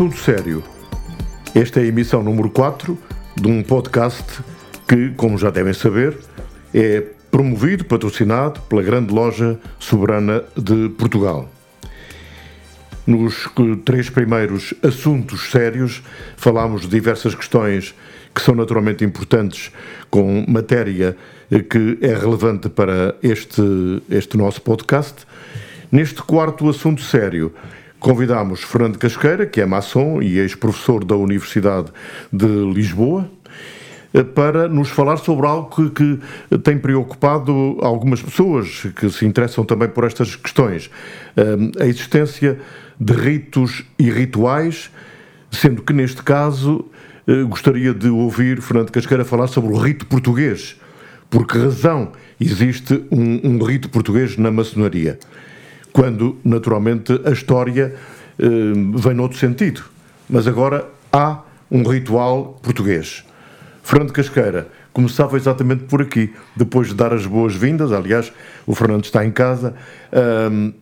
Assunto sério. Esta é a emissão número 4 de um podcast que, como já devem saber, é promovido, patrocinado pela grande loja soberana de Portugal. Nos três primeiros assuntos sérios, falámos de diversas questões que são naturalmente importantes, com matéria que é relevante para este, este nosso podcast. Neste quarto assunto sério, Convidámos Fernando Casqueira, que é maçom e ex-professor da Universidade de Lisboa, eh, para nos falar sobre algo que, que, tem preocupado algumas pessoas que se interessam também por estas questões. Eh, a existência de ritos e rituais, sendo que neste caso eh, gostaria de ouvir Fernando Casqueira falar sobre o rito português. Por que razão existe um, um rito português na maçonaria? Quando, naturalmente, a história eh, vem noutro sentido. Mas agora há um ritual português. Fernando Casqueira começava exatamente por aqui, depois de dar as boas-vindas, aliás, o Fernando está em casa. Um,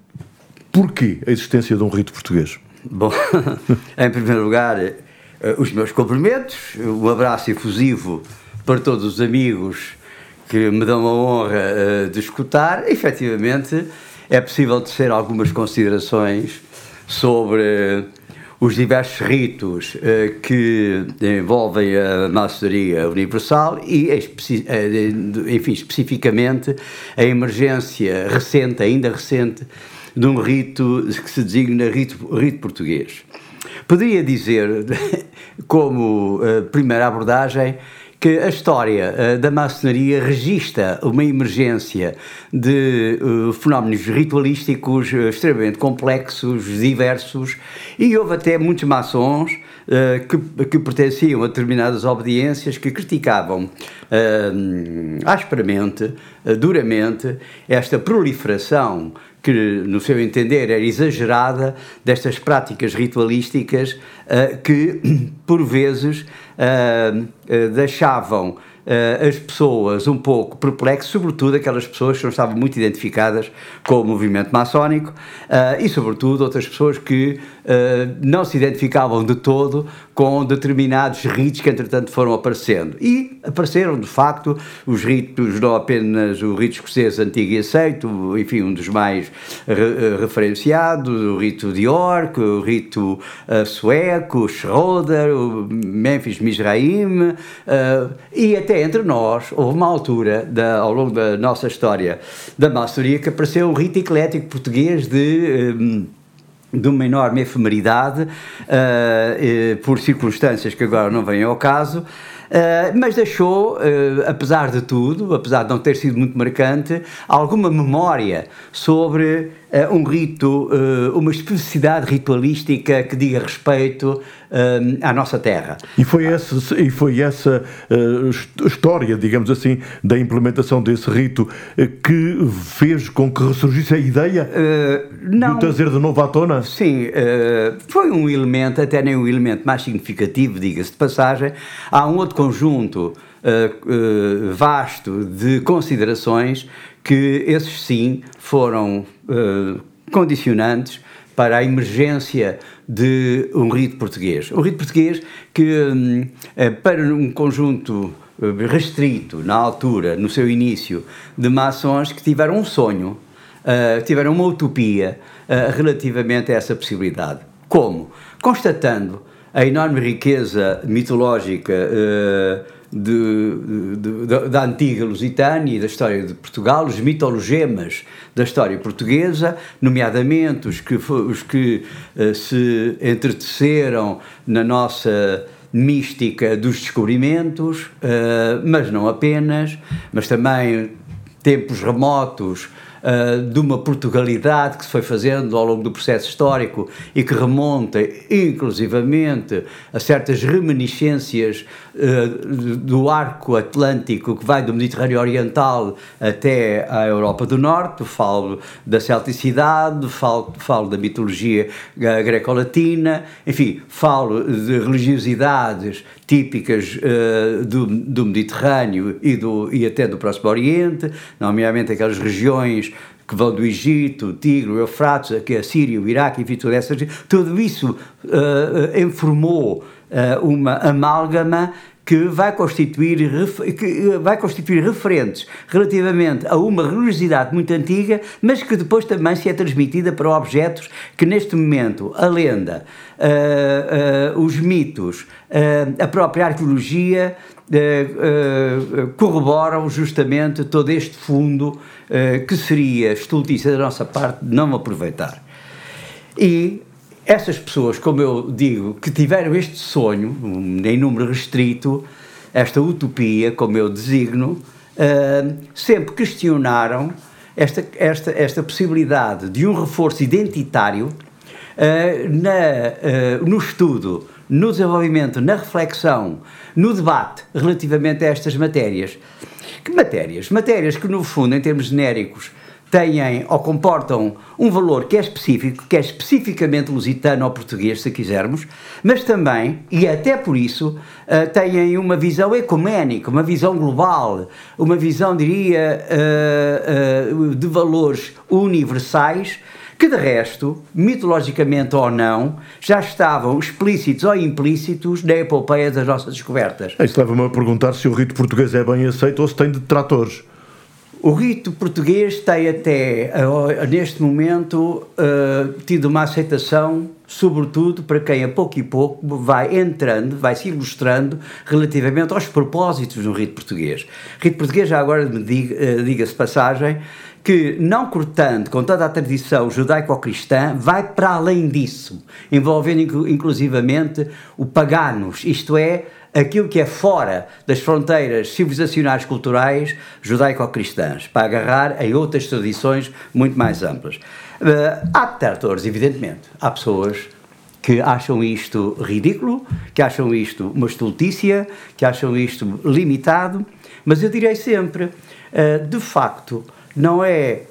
porquê a existência de um rito português? Bom, em primeiro lugar, eh, os meus cumprimentos, um abraço efusivo para todos os amigos que me dão a honra uh, de escutar. Efetivamente, é possível tecer algumas considerações sobre os diversos ritos eh, que envolvem a maçonaria universal e, eh, enfim, especificamente a emergência recente, ainda recente, de um rito que se designa rito, rito português. Poderia dizer, como eh, primeira abordagem, que a história uh, da maçonaria registra uma emergência de uh, fenómenos ritualísticos uh, extremamente complexos, diversos, e houve até muitos maçons que, que, pertenciam a determinadas obediências que criticavam asperamente, duramente, esta proliferação que, no seu entender, era exagerada destas práticas ritualísticas uh, que, por vezes, uh, uh, deixavam as pessoas um pouco perplexas, sobretudo aquelas pessoas que não estavam muito identificadas com o movimento maçónico e, sobretudo, outras pessoas que não se identificavam de todo com determinados ritos que, entretanto, foram aparecendo. E apareceram, de facto, os ritos, não apenas o rito escocês antigo e aceito, enfim, um dos mais re referenciados, o rito de York, o rito sueco, o Schroeder, o Memphis Mizraim, e até entre nós, houve uma altura da, ao longo da nossa história da maçonaria que apareceu um rito eclético português de. Um, de uma enorme efemeridade, uh, por circunstâncias que agora não vêm ao caso, Uh, mas deixou, uh, apesar de tudo, apesar de não ter sido muito marcante, alguma memória sobre um rito, uma especificidade ritualística que diga respeito à nossa terra. E foi essa, e foi essa história, digamos assim, da implementação desse rito que fez com que ressurgisse a ideia não, de trazer de novo à tona? Sim, foi um elemento, até nem um elemento mais significativo, diga-se de passagem. Há um outro conjunto uh, uh, vasto de considerações que esses sim foram uh, condicionantes para a emergência de um rito português. Um rito português que, um, para um conjunto restrito, na altura, no seu início, de maçons que tiveram um sonho, tiveram uma utopia relativamente a essa possibilidade. Como? Constatando a enorme riqueza mitológica de, de, de, da antiga Lusitânia e da história de Portugal, os mitologemas da história portuguesa, nomeadamente os que, os que uh, se entreteceram na nossa mística dos descobrimentos, uh, mas não apenas, mas também tempos remotos uh, de uma Portugalidade que se foi fazendo ao longo do processo histórico e que remonta, inclusivamente, a certas reminiscências uh, do arco atlântico que vai do Mediterrâneo Oriental até à Europa do Norte. Falo da celticidade, falo, falo da mitologia greco-latina, enfim, falo de religiosidades típicas uh, do, do Mediterrâneo e, do, e até do Próximo Oriente, nomeadamente aquelas regiões que vão do Egito, Tigre, Eufrates, aqui a Síria, o Iraque, enfim, tudo, essas, tudo isso uh, informou uh, uma amálgama que vai constituir, que vai constituir referentes relativamente a uma religiosidade muito antiga, mas que depois também se é transmitida para objetos que neste momento a lenda, uh, uh, os mitos, uh, a própria arqueologia corroboram justamente todo este fundo que seria estultícia da nossa parte não aproveitar. E essas pessoas, como eu digo, que tiveram este sonho, em número restrito, esta utopia, como eu designo, uh, sempre questionaram esta, esta, esta possibilidade de um reforço identitário uh, na, no estudo, no desenvolvimento, na reflexão, no debate relativamente a estas matérias. Que matérias? Matérias que, no fundo, em termos genéricos, têm ou comportam um valor que é específico, que é especificamente lusitano ou português, se quisermos, mas também, e até por isso, uh, têm uma visão ecuménica, uma visão global, uma visão, diria, uh, uh, de valores universais que de resto, mitologicamente ou não, já estavam explícitos ou implícitos na epopeia das nossas descobertas. Isso leva-me a perguntar se o rito português é bem aceito ou se tem detratores. O rito português tem até, neste momento, uh, tido uma aceitação, sobretudo para quem a pouco e pouco vai entrando, vai se ilustrando relativamente aos propósitos do rito português. O rito português, já agora uh, diga-se passagem, que, não cortando com toda a tradição judaico-cristã, vai para além disso, envolvendo inclusivamente o paganos, isto é, aquilo que é fora das fronteiras civilizacionais culturais judaico-cristãs, para agarrar em outras tradições muito mais amplas. Uh, há detratores, evidentemente. Há pessoas que acham isto ridículo, que acham isto uma estultícia, que acham isto limitado, mas eu direi sempre, uh, de facto, não é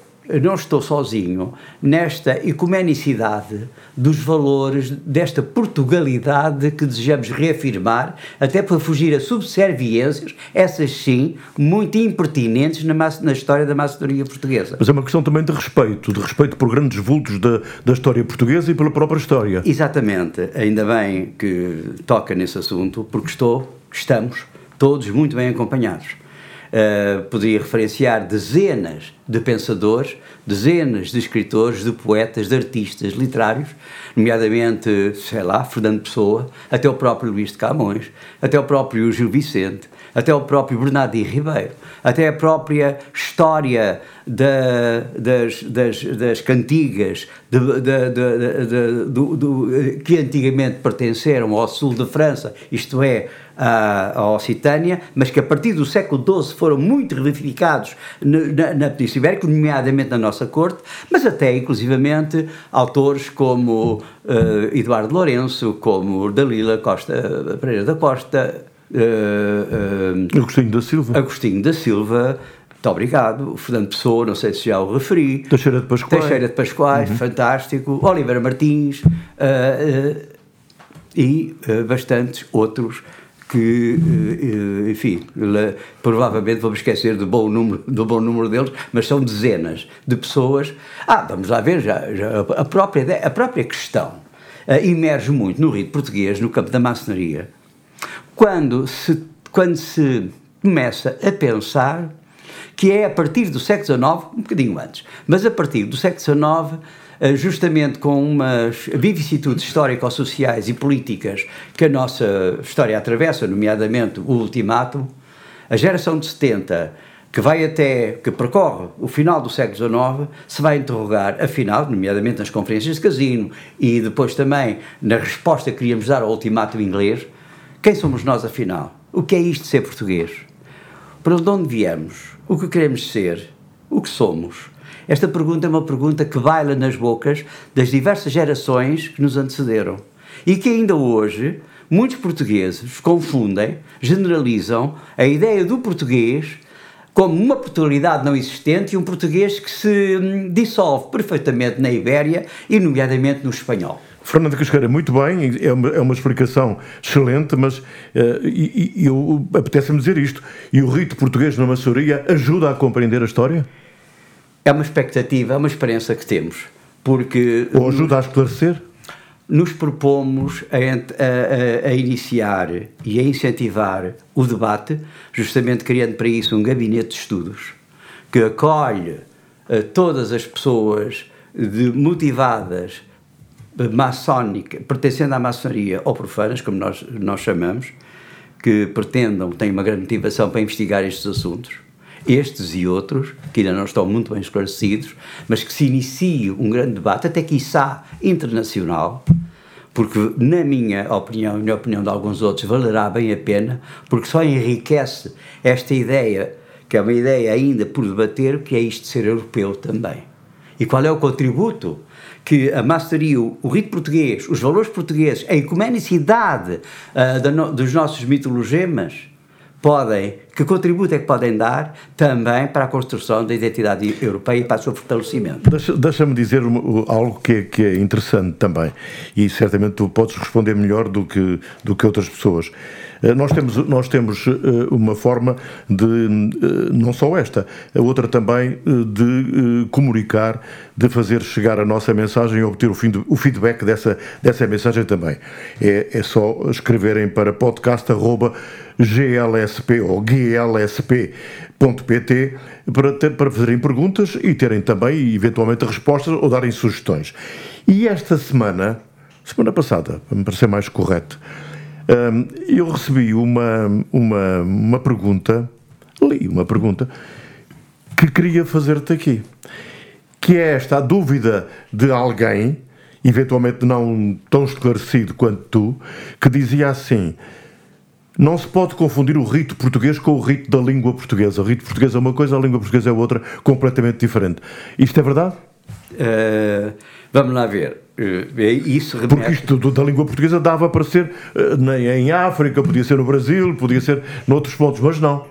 não estou sozinho nesta ecumenicidade dos valores, desta Portugalidade que desejamos reafirmar, até para fugir a subserviências, essas sim, muito impertinentes na, na história da maçonaria portuguesa. Mas é uma questão também de respeito, de respeito por grandes vultos da, da história portuguesa e pela própria história. Exatamente, ainda bem que toca nesse assunto, porque estou, estamos todos muito bem acompanhados. Uh, podia referenciar dezenas de pensadores, dezenas de escritores, de poetas, de artistas literários, nomeadamente, sei lá, Fernando Pessoa, até o próprio Luís de Camões, até o próprio Gil Vicente, até o próprio Bernardino Ribeiro, até a própria história da, das, das, das cantigas de, de, de, do, do, que antigamente pertenceram ao sul da França, isto é, à, Occitânia, mas que a partir do século XII foram muito revivificados na, na Península Ibérica, nomeadamente na nossa corte, mas até inclusivamente autores como uh, Eduardo Lourenço, como Dalila Costa, Pereira da Costa, uh, uh, Agostinho da Silva. Agostinho da Silva, muito obrigado. Fernando Pessoa, não sei se já o referi. Teixeira de Pascoais. Teixeira de Pascoais, uhum. fantástico. Oliveira Martins e bastantes outros que, eh, enfim, provavelmente vamos esquecer do bom número, do bom número deles, mas são dezenas de pessoas. Ah, vamos lá ver, já, já a, própria, a própria questão uh, emerge muito no rito português, no campo da maçonaria, quando se, quando se começa a pensar que é a partir do século XIX, um bocadinho antes, mas a partir do século XIX justamente com umas vicissitudes histórico-sociais e políticas que a nossa história atravessa, nomeadamente o ultimato, a geração de 70 que vai até, que percorre o final do século XIX, se vai interrogar, afinal, nomeadamente nas conferências de casino e depois também na resposta que queríamos dar ao ultimato inglês, Quem somos nós, afinal? O que é isto de ser português? Para onde viemos? O que queremos ser? O que somos? Esta pergunta é uma pergunta que baila nas bocas das diversas gerações que nos antecederam e que ainda hoje muitos portugueses confundem, generalizam a ideia do português como uma pluralidade não existente e um português que se hum, dissolve perfeitamente na Ibéria e, nomeadamente, no espanhol. Fernando Casqueira, muito bem, é uma, é uma explicação excelente, mas uh, e, e apetece-me dizer isto. E o rito português na maçoria ajuda a compreender a história? É uma expectativa, é uma experiência que temos. Porque. Ou ajuda a esclarecer? nos propomos a, a, a, iniciar e a incentivar o debate, justamente criando para isso um gabinete de estudos que acolhe uh, todas as pessoas de, motivadas, maçónica, pertencendo à maçonaria ou profanas, como nós, nós chamamos, que pretendam, têm uma grande motivação para investigar estes assuntos estes e outros, que ainda não estão muito bem esclarecidos, mas que se inicie um grande debate, até quiçá internacional, porque, na minha opinião e na opinião de alguns outros, valerá bem a pena, porque só enriquece esta ideia, que é uma ideia ainda por debater, que é isto de ser europeu também. E qual é o contributo que a masteria, o rito português, os valores portugueses, a ecumenicidade uh, dos nossos mitologemas, podem, que contributo é que podem dar também para a construção da identidade europeia e para o seu fortalecimento? Deixa-me deixa dizer algo que é, que é interessante também, e certamente tu podes responder melhor do que, do que outras pessoas. Eh, nós temos, nós temos eh, uma forma de, eh, não só esta, a outra também, de comunicar, de fazer chegar a nossa mensagem e obter o feedback dessa, dessa mensagem também. É, é só escreverem para podcast.glsp ou glsp.pt para, para fazerem perguntas e terem também, eventualmente, respostas ou darem sugestões. E esta semana, semana passada, para me parecer mais correto, eu recebi uma, uma, uma pergunta, li uma pergunta, que queria fazer-te aqui. Que é esta a dúvida de alguém, eventualmente não tão esclarecido quanto tu, que dizia assim: não se pode confundir o rito português com o rito da língua portuguesa. O rito português é uma coisa, a língua portuguesa é outra, completamente diferente. Isto é verdade? Uh, vamos lá ver. Uh, isso remete... Porque isto da língua portuguesa dava para ser uh, em África, podia ser no Brasil, podia ser noutros pontos, mas não.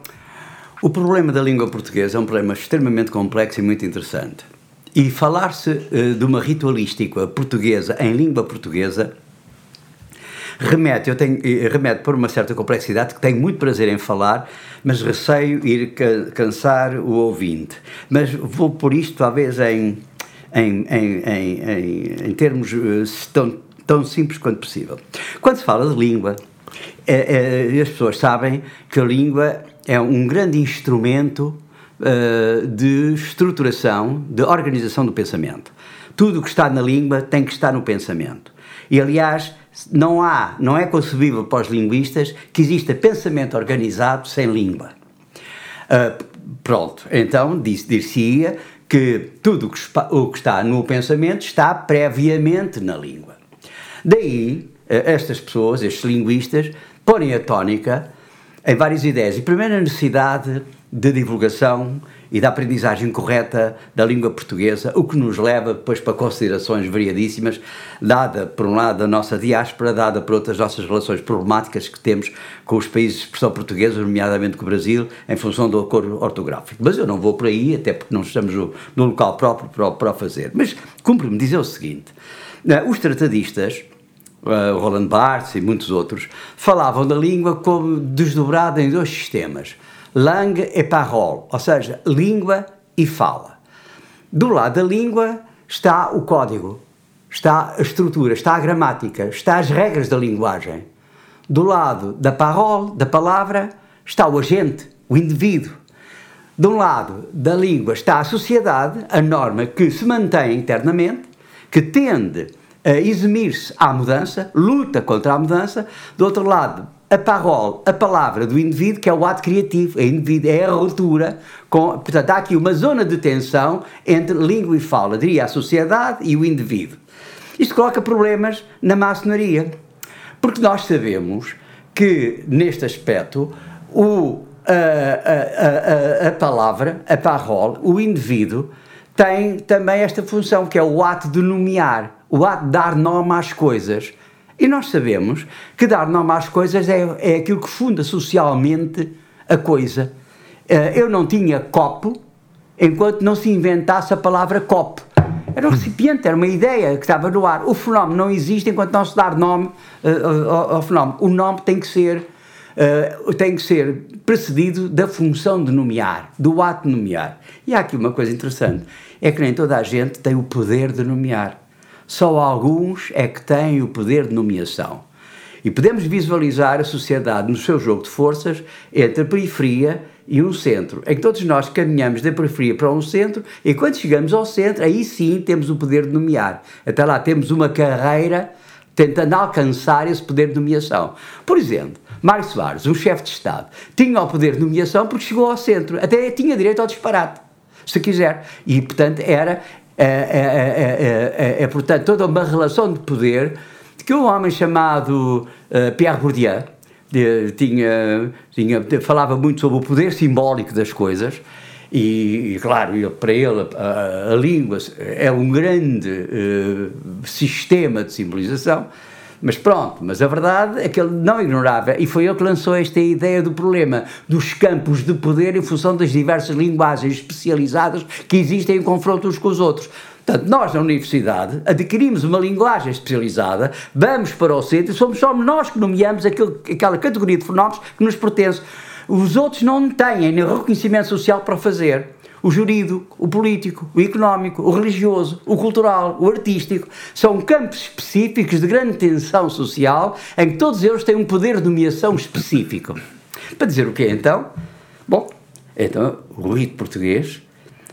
O problema da língua portuguesa é um problema extremamente complexo e muito interessante. E falar-se de uma ritualística portuguesa em língua portuguesa remete, eu tenho, remete por uma certa complexidade que tenho muito prazer em falar, mas receio ir cansar o ouvinte. Mas vou por isto talvez em em, em, em, em termos eh, tão, tão simples quanto possível. Quando se fala de língua, é, é, as pessoas sabem que a língua é um grande instrumento uh, de estruturação, de organização do pensamento. Tudo o que está na língua tem que estar no pensamento. E, aliás, não há, não é concebível para os linguistas que exista pensamento organizado sem língua. Uh, pronto, então dir-se-ia que tudo o que está no pensamento está previamente na língua. Daí, eh, estas pessoas, estes linguistas, porem a tónica em várias ideias. E primeiro, a necessidade de divulgação e da aprendizagem correta da língua portuguesa, o que nos leva depois para considerações variadíssimas, dada, por um lado, a nossa diáspora, dada por outras nossas relações problemáticas que temos com os países de expressão portuguesa, nomeadamente com o Brasil, em função do acordo ortográfico. Mas eu não vou por aí, até porque não estamos no, no local próprio para, para o fazer. Mas cumpre-me dizer o seguinte: uh, os tratadistas. Uh, Roland Barthes e muitos outros falavam da língua como desdobrada em dois sistemas langue e parole, ou seja, língua e fala. Do lado da língua está o código, está a estrutura, está a gramática, está as regras da linguagem. Do lado da parole, da palavra, está o agente, o indivíduo. De um lado da língua está a sociedade, a norma que se mantém internamente, que tende a eximir-se à mudança, luta contra a mudança. Do outro lado, a parole, a palavra do indivíduo, que é o ato criativo, é, a ruptura. Com, portanto, há aqui uma zona de tensão entre língua e fala, diria a sociedade e o indivíduo. Isto coloca problemas na maçonaria, porque nós sabemos que, neste aspecto, o, a, a, a, a palavra, a parole, o indivíduo, tem também esta função, que é o ato de nomear, o ato de dar nome às coisas. E nós sabemos que dar nome às coisas é, é aquilo que funda socialmente a coisa. Eh, eu não tinha copo enquanto não se inventasse a palavra copo. Era um recipiente, era uma ideia que estava no ar. O fenómeno não existe enquanto não se dar nome uh, ao, ao, fenómeno. O nome tem que ser uh, tem que ser precedido da função de nomear, do ato de nomear. E há aqui uma coisa interessante, é que nem toda a gente tem o poder de nomear. Só alguns é que têm o poder de nomeação. E podemos visualizar a sociedade no seu jogo de forças entre a periferia e um centro, em que todos nós caminhamos da periferia para um centro e quando chegamos ao centro, aí sim temos o poder de nomear. Até lá temos uma carreira tentando alcançar esse poder de nomeação. Por exemplo, Mário Soares, um chefe de Estado, tinha o poder de nomeação porque chegou ao centro, até tinha direito ao disparate, se quiser. E, portanto, era, é, é, é, é portanto, toda uma relação de poder que um homem chamado uh, Pierre Bourdieu, tinha, tinha, falava muito sobre o poder simbólico das coisas. E, e claro, ele, para ele a, a, língua é um grande uh, sistema de simbolização, mas pronto, mas a verdade é que ele não ignorava, e foi ele que lançou esta ideia do problema dos campos de poder em função das diversas linguagens especializadas que existem em confronto uns com os outros. Portanto, nós na universidade adquirimos uma linguagem especializada, vamos para o centro e somos só nós que nomeamos aquele, aquela categoria de fenómenos que nos pertence. Os outros não têm nem reconhecimento social para fazer. O jurídico, o político, o económico, o religioso, o cultural, o artístico, são campos específicos de grande tensão social em que todos eles têm um poder de nomeação específico. Para dizer o quê então? Bom, então o rito português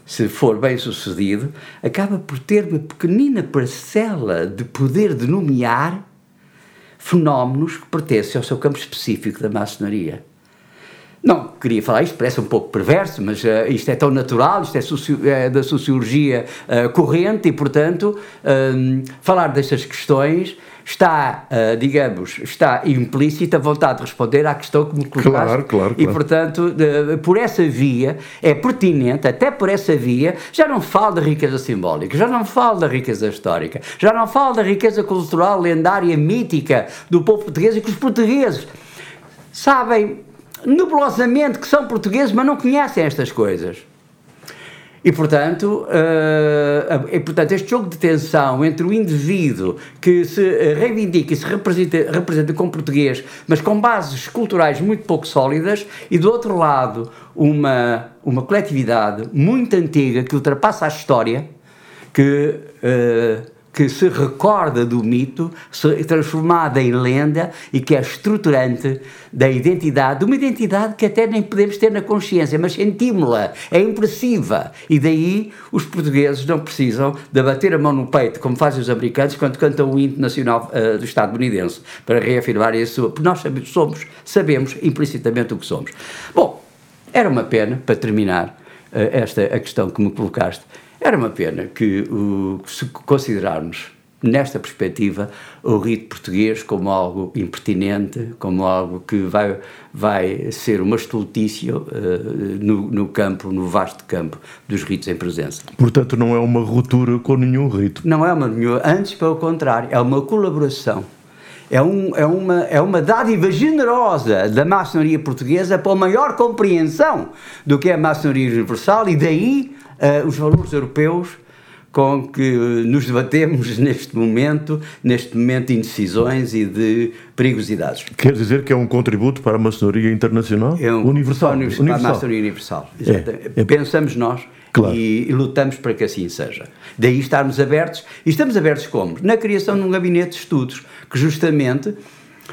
se for bem sucedido, acaba por ter uma pequenina parcela de poder de nomear fenómenos que pertencem ao seu campo específico da maçonaria. Não queria falar isto, parece um pouco perverso, mas uh, isto é tão natural, isto é, socio, é da sociologia uh, corrente e, portanto, um, falar destas questões está, uh, digamos, está implícita a vontade de responder à questão que me colocaste. Claro, claro, claro. E, portanto, de, por essa via, é pertinente, até por essa via, já não falo da riqueza simbólica, já não falo da riqueza histórica, já não falo da riqueza cultural, lendária, mítica do povo português e que os portugueses sabem nebulosamente que são portugueses, mas não conhecem estas coisas. E portanto, uh, e, portanto, este jogo de tensão entre o indivíduo que se reivindica e se representa, representa como português, mas com bases culturais muito pouco sólidas, e do outro lado, uma, uma coletividade muito antiga que ultrapassa a história, que. Uh, que se recorda do mito, transformada em lenda e que é estruturante da identidade, de uma identidade que até nem podemos ter na consciência, mas sentimos-la, é impressiva. E daí os portugueses não precisam de bater a mão no peito, como fazem os americanos quando cantam o hino nacional uh, do Estado bonitense, para reafirmar isso, porque nós somos, sabemos implicitamente o que somos. Bom, era uma pena, para terminar, uh, esta a questão que me colocaste, era uma pena que, o, se considerarmos nesta perspectiva o rito português como algo impertinente, como algo que vai, vai ser uma estultícia uh, no, no, campo, no vasto campo dos ritos em presença. Portanto, não é uma ruptura com nenhum rito. Não é uma antes pelo contrário, é uma colaboração. É, um, é, uma, é uma dádiva generosa da maçonaria portuguesa para a maior compreensão do que é a maçonaria universal e daí uh, os valores europeus com que nos debatemos neste momento, neste momento de indecisões e de perigosidades. Quer dizer que é um contributo para a maçonaria internacional? É um universal. Para, universal. para a maçonaria universal. É, é. Pensamos nós claro. e, e, lutamos para que assim seja. Daí estarmos abertos, e estamos abertos como? Na criação de um gabinete de estudos, que justamente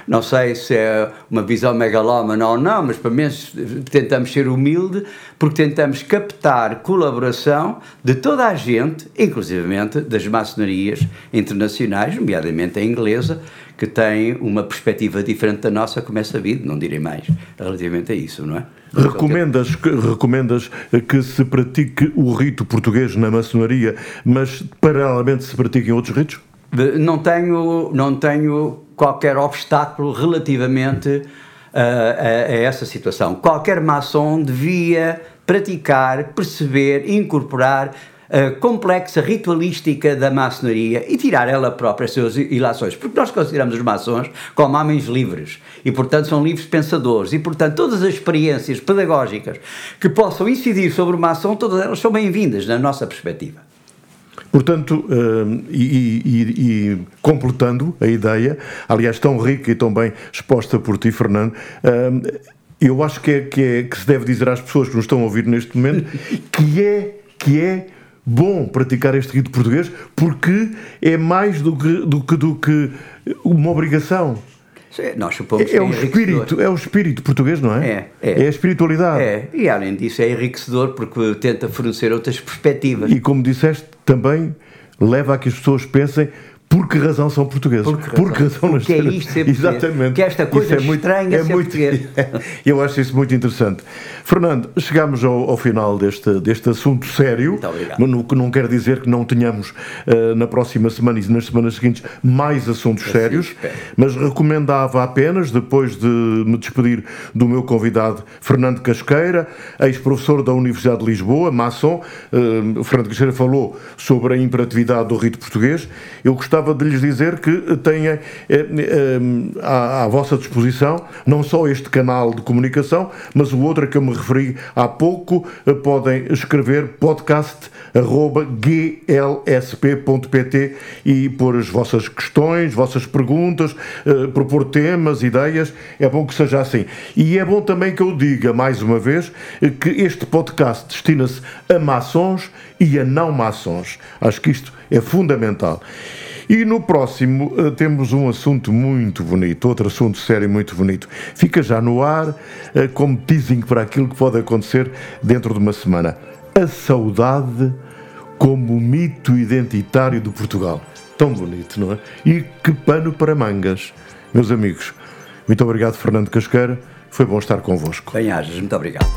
não sei se é uma visão megalómana ou não, mas pelo menos tentamos ser humilde, porque tentamos captar colaboração de toda a gente, inclusivamente das maçonarias internacionais, nomeadamente a inglesa, que tem uma perspectiva diferente da nossa, como é sabido, não direi mais, relativamente a isso, não é? Recomendas, recomendas que se pratique o rito português na maçonaria, mas paralelamente se pratiquem outros ritos? Não tenho, não tenho qualquer obstáculo relativamente a, a, a essa situação. Qualquer maçom devia praticar, perceber, incorporar a complexa ritualística da maçonaria e tirar ela própria as suas ilações, porque nós consideramos os maçons como homens livres e, portanto, são livres pensadores e, portanto, todas as experiências pedagógicas que possam incidir sobre o maçom, todas elas são bem-vindas na nossa perspectiva. Portanto, uh, e, e, e, completando a ideia, aliás, tão rica e tão bem exposta por ti, Fernando, uh, eu acho que, é, que, é, que se deve dizer às pessoas que nos estão a ouvir neste momento que é, que é bom praticar este rito português porque é mais do que, do que, do que uma obrigação. Nós supomos é, é o é espírito, é o espírito português, não é? É, é. É a espiritualidade. É, e além disso é enriquecedor porque tenta fornecer outras perspectivas. E como disseste, também leva a que as pessoas pensem por que razão são portugueses? Por que razão, Por que razão Porque é isto ser Exatamente. Que esta coisa é estranha é muito, Eu acho isso muito interessante. Fernando, chegamos ao, ao, final deste, deste assunto sério. No, que não quer dizer que não tenhamos uh, na próxima semana e nas semanas seguintes mais assuntos assim, sérios, mas recomendava apenas, depois de me despedir do meu convidado Fernando Casqueira, ex-professor da Universidade de Lisboa, maçom, uh, Fernando Casqueira falou sobre a imperatividade do rito português. Eu gostava gostava de lhes dizer que têm eh, eh, à, à, vossa disposição não só este canal de comunicação, mas o outro a que eu me referi há pouco. Eh, podem escrever podcast.glsp.pt e pôr as vossas questões, vossas perguntas, propor temas, ideias. É bom que seja assim. E é bom também que eu diga, mais uma vez, que este podcast destina-se a maçons e a não maçons. Acho que isto é fundamental. E no próximo uh, temos um assunto muito bonito, outro assunto sério muito bonito. Fica já no ar uh, como teasing para aquilo que pode acontecer dentro de uma semana. A saudade como mito identitário de Portugal. Tão bonito, não é? E que pano para mangas. Meus amigos, muito obrigado, Fernando Casqueira. Foi bom estar convosco. Bem-ajas, muito obrigado.